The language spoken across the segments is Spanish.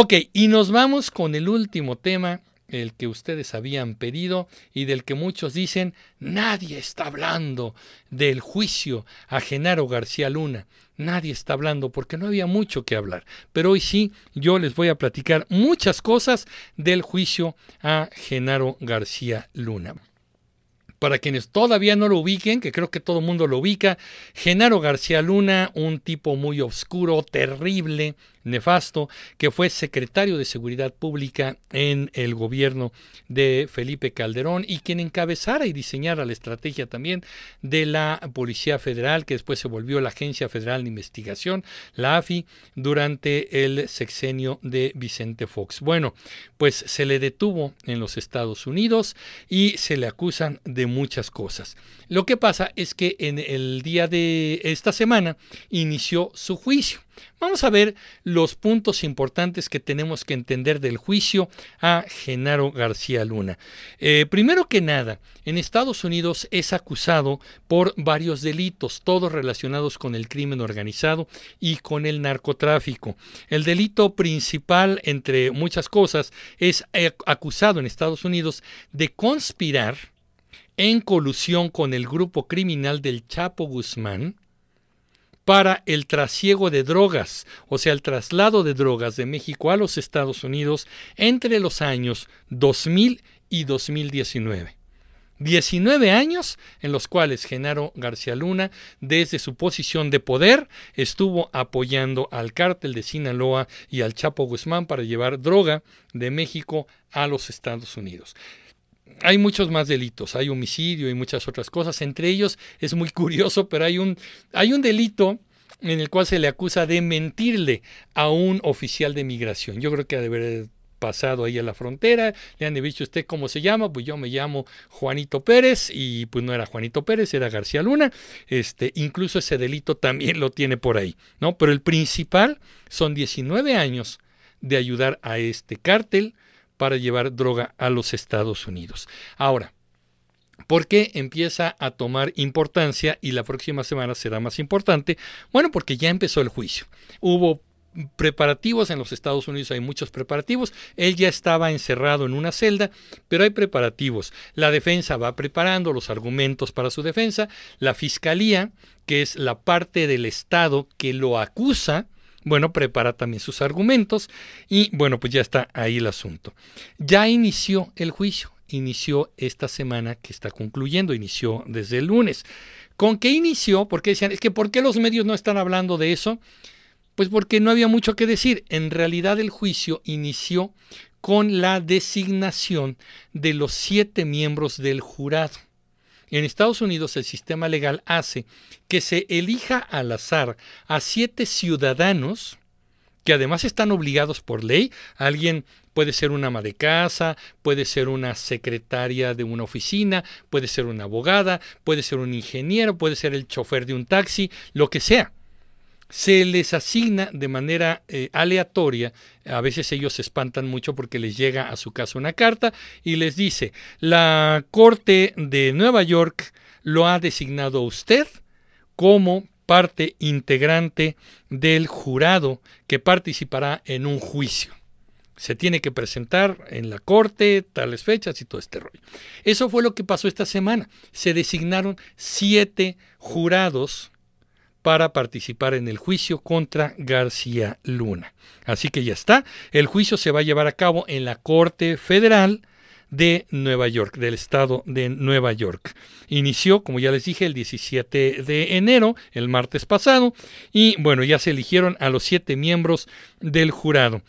Ok, y nos vamos con el último tema, el que ustedes habían pedido y del que muchos dicen, nadie está hablando del juicio a Genaro García Luna. Nadie está hablando porque no había mucho que hablar. Pero hoy sí, yo les voy a platicar muchas cosas del juicio a Genaro García Luna. Para quienes todavía no lo ubiquen, que creo que todo el mundo lo ubica, Genaro García Luna, un tipo muy oscuro, terrible, nefasto, que fue secretario de Seguridad Pública en el gobierno de Felipe Calderón y quien encabezara y diseñara la estrategia también de la Policía Federal, que después se volvió la Agencia Federal de Investigación, la AFI, durante el sexenio de Vicente Fox. Bueno, pues se le detuvo en los Estados Unidos y se le acusan de muchas cosas. Lo que pasa es que en el día de esta semana inició su juicio. Vamos a ver los puntos importantes que tenemos que entender del juicio a Genaro García Luna. Eh, primero que nada, en Estados Unidos es acusado por varios delitos, todos relacionados con el crimen organizado y con el narcotráfico. El delito principal, entre muchas cosas, es eh, acusado en Estados Unidos de conspirar en colusión con el grupo criminal del Chapo Guzmán, para el trasiego de drogas, o sea, el traslado de drogas de México a los Estados Unidos entre los años 2000 y 2019. 19 años en los cuales Genaro García Luna, desde su posición de poder, estuvo apoyando al cártel de Sinaloa y al Chapo Guzmán para llevar droga de México a los Estados Unidos hay muchos más delitos, hay homicidio y muchas otras cosas. Entre ellos es muy curioso, pero hay un, hay un delito en el cual se le acusa de mentirle a un oficial de migración. Yo creo que ha de haber pasado ahí a la frontera, le han dicho usted cómo se llama, pues yo me llamo Juanito Pérez y pues no era Juanito Pérez, era García Luna, este, incluso ese delito también lo tiene por ahí, ¿no? Pero el principal son 19 años de ayudar a este cártel, para llevar droga a los Estados Unidos. Ahora, ¿Por qué empieza a tomar importancia y la próxima semana será más importante? Bueno, porque ya empezó el juicio. Hubo preparativos en los Estados Unidos, hay muchos preparativos. Él ya estaba encerrado en una celda, pero hay preparativos. La defensa va preparando los argumentos para su defensa. La fiscalía, que es la parte del Estado que lo acusa, bueno, prepara también sus argumentos y bueno, pues ya está ahí el asunto. Ya inició el juicio, inició esta semana que está concluyendo, inició desde el lunes. ¿Con qué inició? Porque decían, es que ¿por qué los medios no están hablando de eso? Pues porque no había mucho que decir. En realidad el juicio inició con la designación de los siete miembros del jurado. En Estados Unidos el sistema legal hace que se elija al azar a siete ciudadanos que además están obligados por ley. Alguien puede ser una ama de casa, puede ser una secretaria de una oficina, puede ser una abogada, puede ser un ingeniero, puede ser el chofer de un taxi, lo que sea se les asigna de manera eh, aleatoria, a veces ellos se espantan mucho porque les llega a su casa una carta y les dice, la Corte de Nueva York lo ha designado a usted como parte integrante del jurado que participará en un juicio. Se tiene que presentar en la corte, tales fechas y todo este rollo. Eso fue lo que pasó esta semana. Se designaron siete jurados para participar en el juicio contra García Luna. Así que ya está, el juicio se va a llevar a cabo en la Corte Federal de Nueva York, del estado de Nueva York. Inició, como ya les dije, el 17 de enero, el martes pasado, y bueno, ya se eligieron a los siete miembros del jurado.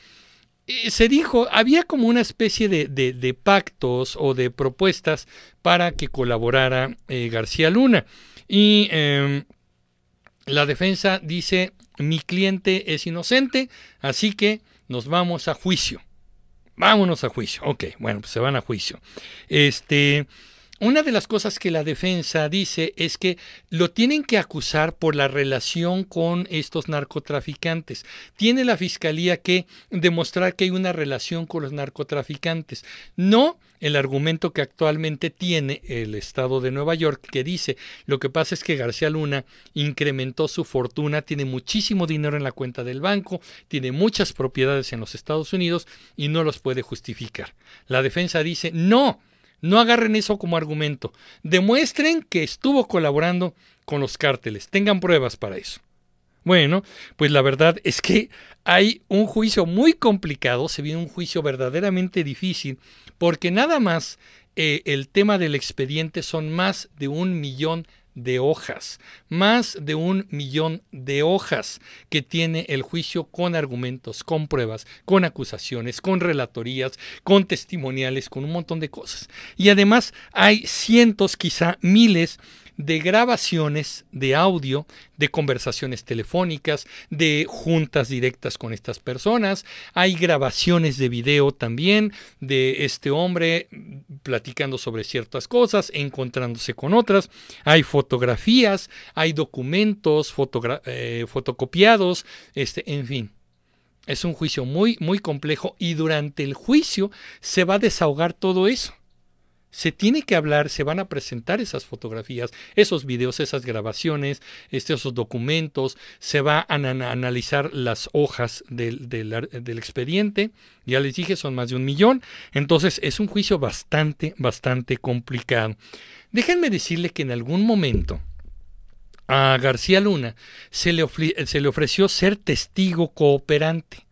Se dijo, había como una especie de, pactos o de propuestas para que colaborara eh, García Luna. Y em, la defensa dice, mi cliente es inocente, así que nos vamos a juicio. Vámonos a juicio. Ok, bueno, pues se van a juicio. Este, una de las cosas que la defensa dice es que lo tienen que acusar por la relación con estos narcotraficantes. Tiene la fiscalía que demostrar que hay una relación con los narcotraficantes. No el argumento que actualmente tiene el Estado de Nueva York, que dice, lo que pasa es que García Luna incrementó su fortuna, tiene muchísimo dinero en la cuenta del banco, tiene muchas propiedades en los Estados Unidos y no los puede justificar. La defensa dice, no, no agarren eso como argumento. Demuestren que estuvo colaborando con los cárteles. Tengan pruebas para eso. Bueno, pues la verdad es que hay un juicio muy complicado, se viene un juicio verdaderamente difícil, porque nada más eh, el tema del expediente son más de un millón de hojas, más de un millón de hojas que tiene el juicio con argumentos, con pruebas, con acusaciones, con relatorías, con testimoniales, con un montón de cosas. Y además hay cientos, quizá miles de grabaciones de audio, de conversaciones telefónicas, de juntas directas con estas personas. Hay grabaciones de video también de este hombre platicando sobre ciertas cosas, encontrándose con otras. Hay fotografías, hay documentos eh, fotocopiados, este, en fin. Es un juicio muy, muy complejo y durante el juicio se va a desahogar todo eso se tiene que hablar, se van a presentar esas fotografías, esos videos, esas grabaciones, este, esos documentos, se va a analizar las hojas del, expediente, ya les dije, son más de un millón, entonces es un juicio bastante, bastante complicado. Déjenme decirle que en algún momento a García Luna se le, se le ofreció ser testigo cooperante.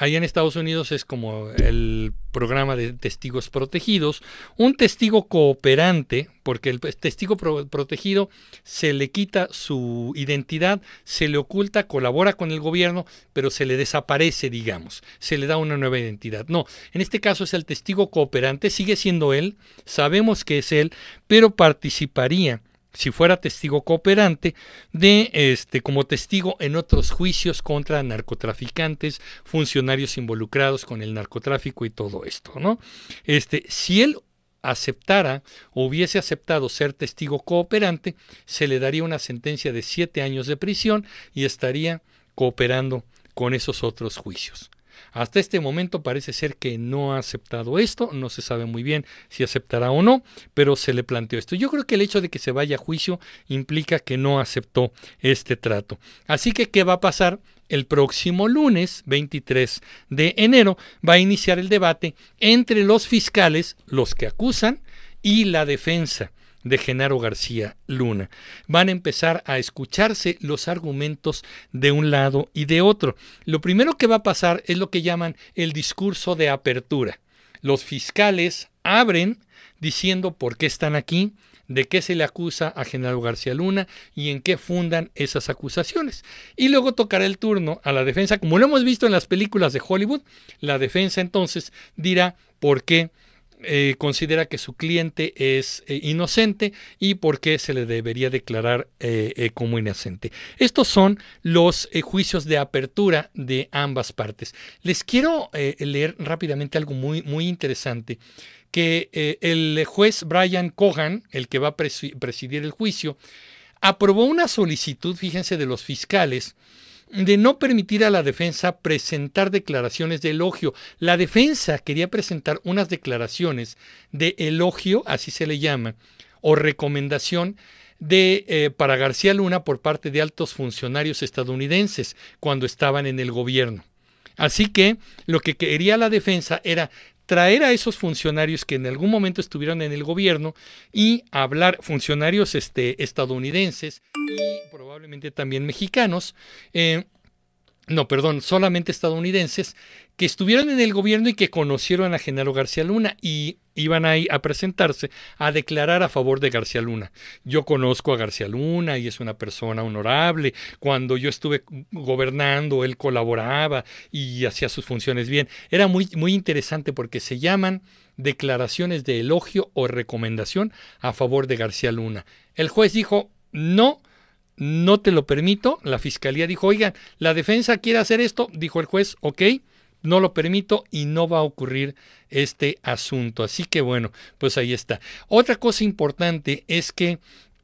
Allá en Estados Unidos es como el programa de testigos protegidos. Un testigo cooperante, porque el testigo protegido se le quita su identidad, se le oculta, colabora con el gobierno, pero se le desaparece, digamos, se le da una nueva identidad. No, en este caso es el testigo cooperante, sigue siendo él, sabemos que es él, pero participaría si fuera testigo cooperante, de este como testigo en otros juicios contra narcotraficantes, funcionarios involucrados con el narcotráfico y todo esto, ¿no? Este, si él aceptara o hubiese aceptado ser testigo cooperante, se le daría una sentencia de siete años de prisión y estaría cooperando con esos otros juicios. Hasta este momento parece ser que no ha aceptado esto, no se sabe muy bien si aceptará o no, pero se le planteó esto. Yo creo que el hecho de que se vaya a juicio implica que no aceptó este trato. Así que, ¿qué va a pasar? El próximo lunes 23 de enero va a iniciar el debate entre los fiscales, los que acusan, y la defensa de Genaro García Luna. Van a empezar a escucharse los argumentos de un lado y de otro. Lo primero que va a pasar es lo que llaman el discurso de apertura. Los fiscales abren diciendo por qué están aquí, de qué se le acusa a Genaro García Luna y en qué fundan esas acusaciones. Y luego tocará el turno a la defensa, como lo hemos visto en las películas de Hollywood, la defensa entonces dirá por qué eh, considera que su cliente es eh, inocente y por qué se le debería declarar eh, como inocente. Estos son los juicios de apertura de ambas partes. Les quiero leer rápidamente algo muy, muy interesante que el juez Brian Cohan, el que va a presidir el juicio, aprobó una solicitud, fíjense, de los fiscales de no permitir a la defensa presentar declaraciones de elogio. La defensa quería presentar unas declaraciones de elogio, así se le llama, o recomendación de eh, para García Luna por parte de altos funcionarios estadounidenses cuando estaban en el gobierno. Así que lo que quería la defensa era traer a esos funcionarios que en algún momento estuvieron en el gobierno y hablar, funcionarios este, estadounidenses y probablemente también mexicanos, eh, no, perdón, solamente estadounidenses, que estuvieron en el gobierno y que conocieron a Genaro García Luna y iban ahí a presentarse a declarar a favor de García Luna. Yo conozco a García Luna y es una persona honorable. Cuando yo estuve gobernando, él colaboraba y hacía sus funciones bien. Era muy, muy interesante porque se llaman declaraciones de elogio o recomendación a favor de García Luna. El juez dijo, no, no te lo permito. La fiscalía dijo, oigan, la defensa quiere hacer esto, dijo el juez, ok, no lo permito y no va a ocurrir este asunto. Así que bueno, pues ahí está. Otra cosa importante es que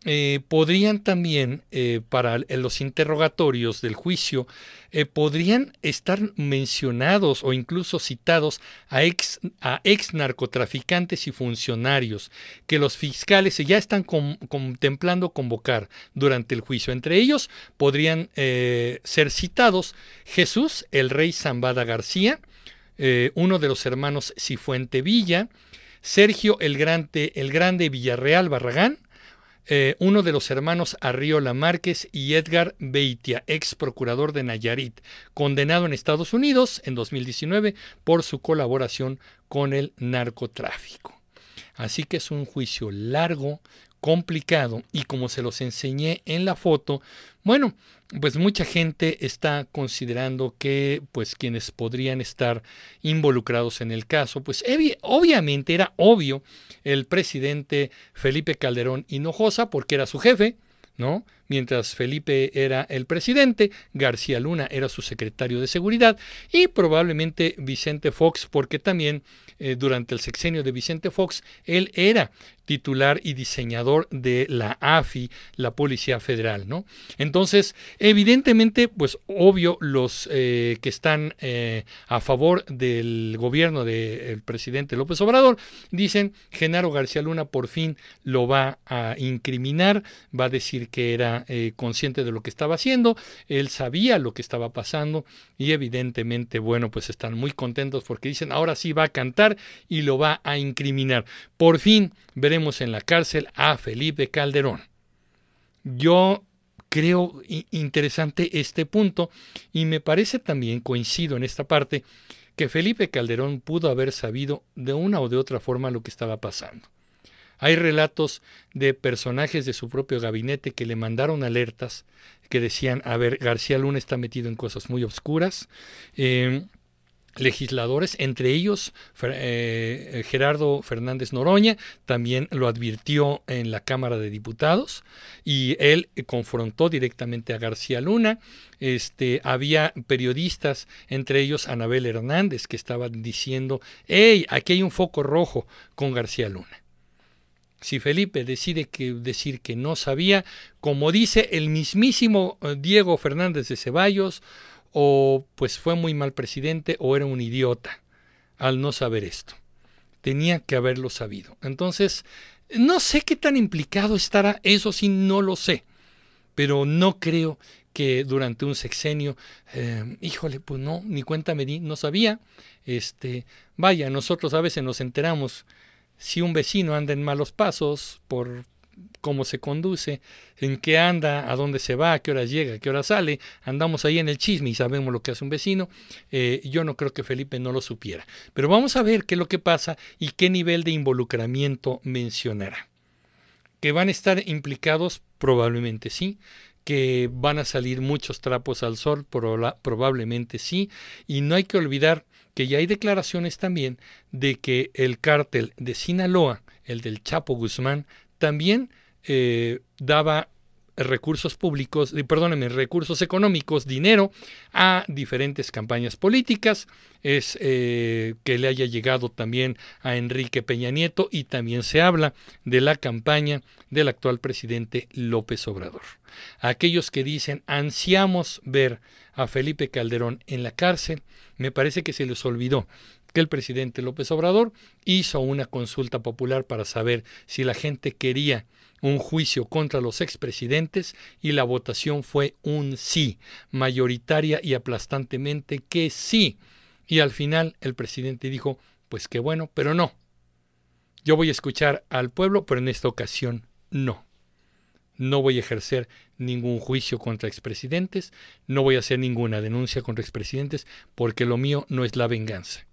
eh, podrían también, eh, para los interrogatorios del juicio, eh, podrían estar mencionados o incluso citados a ex, a ex narcotraficantes y funcionarios que los fiscales ya están contemplando convocar durante el juicio. Entre ellos podrían ser citados Jesús, el rey Zambada García, uno de los hermanos Cifuente Villa, Sergio el Grande, el Grande Villarreal Barragán, eh, uno de los hermanos Arriola Márquez y Edgar Beitia, ex procurador de Nayarit, condenado en Estados Unidos en 2019 por su colaboración con el narcotráfico. Así que es un juicio largo, complicado y como se los enseñé en la foto, bueno, pues mucha gente está considerando que pues quienes podrían estar involucrados en el caso, pues obviamente era obvio el presidente Felipe Calderón Hinojosa porque era su jefe, ¿no? Mientras Felipe era el presidente, García Luna era su secretario de seguridad y probablemente Vicente Fox, porque también eh, durante el sexenio de Vicente Fox, él era titular y diseñador de la AFI, la Policía Federal, ¿no? Entonces, evidentemente, pues obvio, los eh, que están eh, a favor del gobierno del presidente López Obrador dicen, Genaro García Luna por fin lo va a incriminar, va a decir que era eh, consciente de lo que estaba haciendo, él sabía lo que estaba pasando y evidentemente, bueno, pues están muy contentos porque dicen, ahora sí va a cantar y lo va a incriminar. Por fin veremos en la cárcel a Felipe Calderón. Yo creo interesante este punto y me parece también, coincido en esta parte, que Felipe Calderón pudo haber sabido de una o de otra forma lo que estaba pasando. Hay relatos de personajes de su propio gabinete que le mandaron alertas que decían, a ver, García Luna está metido en cosas muy oscuras. Em, legisladores, entre ellos eh, Gerardo Fernández Noroña, también lo advirtió en la Cámara de Diputados y él confrontó directamente a García Luna. Este, había periodistas, entre ellos Anabel Hernández, que estaban diciendo, hey, aquí hay un foco rojo con García Luna. Si Felipe decide que, decir que no sabía, como dice el mismísimo eh, Diego Fernández de Ceballos, o pues fue muy mal presidente o era un idiota al no saber esto. Tenía que haberlo sabido. Entonces, no sé qué tan implicado estará, eso sí, no lo sé, pero no creo que durante un sexenio, eh, híjole, pues no, ni cuenta me di, no sabía. Este, vaya, nosotros a veces nos enteramos si un vecino anda en malos pasos por cómo se conduce, en qué anda, a dónde se va, a qué hora llega, qué hora sale, andamos ahí en el chisme y sabemos lo que hace un vecino, eh, yo no creo que Felipe no lo supiera. Pero vamos a ver qué es lo que pasa y qué nivel de involucramiento mencionará. ¿Que van a estar implicados? Probablemente sí. ¿Que van a salir muchos trapos al sol? Probablemente sí. Y no hay que olvidar que ya hay declaraciones también de que el cártel de Sinaloa, el del Chapo Guzmán, también eh, daba recursos públicos, perdónenme, recursos económicos, dinero a diferentes campañas políticas. Es eh, que le haya llegado también a Enrique Peña Nieto y también se habla de la campaña del actual presidente López Obrador. Aquellos que dicen ansiamos ver a Felipe Calderón en la cárcel, me parece que se les olvidó que el presidente López Obrador hizo una consulta popular para saber si la gente quería un juicio contra los expresidentes y la votación fue un sí, mayoritaria y aplastantemente que sí. Y al final el presidente dijo, pues qué bueno, pero no. Yo voy a escuchar al pueblo, pero en esta ocasión no. No voy a ejercer ningún juicio contra expresidentes, no voy a hacer ninguna denuncia contra expresidentes, porque lo mío no es la venganza.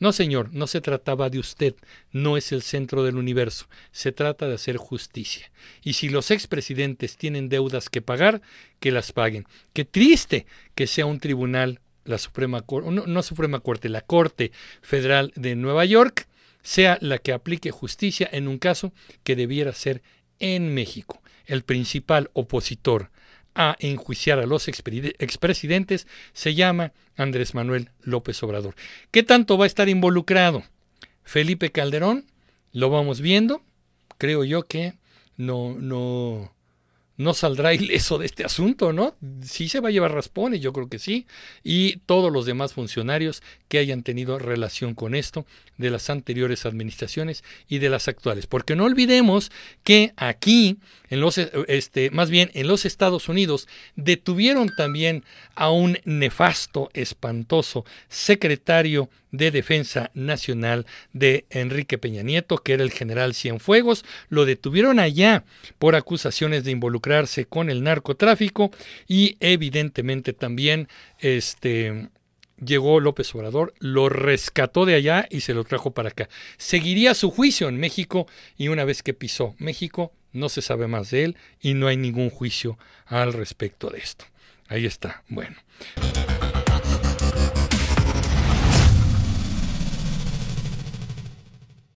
No, señor, no se trataba de usted, no es el centro del universo, se trata de hacer justicia. Y si los expresidentes tienen deudas que pagar, que las paguen. Qué triste que sea un tribunal, la Suprema Corte, no, no Suprema Corte, la Corte Federal de Nueva York, sea la que aplique justicia en un caso que debiera ser en México. El principal opositor a enjuiciar a los expresidentes se llama Andrés Manuel López Obrador. ¿Qué tanto va a estar involucrado? Felipe Calderón, lo vamos viendo, creo yo que no, no, no saldrá ileso de este asunto, ¿no? Sí se va a llevar raspones, yo creo que sí, y todos los demás funcionarios que hayan tenido relación con esto de las anteriores administraciones y de las actuales, porque no olvidemos que aquí en los este más bien en los Estados Unidos detuvieron también a un nefasto, espantoso secretario de Defensa Nacional de Enrique Peña Nieto, que era el general Cienfuegos, lo detuvieron allá por acusaciones de involucrarse con el narcotráfico y evidentemente también este llegó López Obrador, lo rescató de allá y se lo trajo para acá. Seguiría su juicio en México y una vez que pisó México no se sabe más de él y no hay ningún juicio al respecto de esto. Ahí está. Bueno.